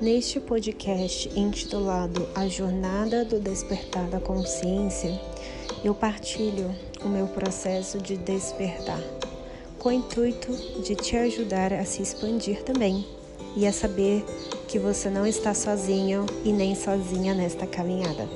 Neste podcast intitulado A Jornada do Despertar da Consciência, eu partilho o meu processo de despertar, com o intuito de te ajudar a se expandir também e a saber que você não está sozinho e nem sozinha nesta caminhada.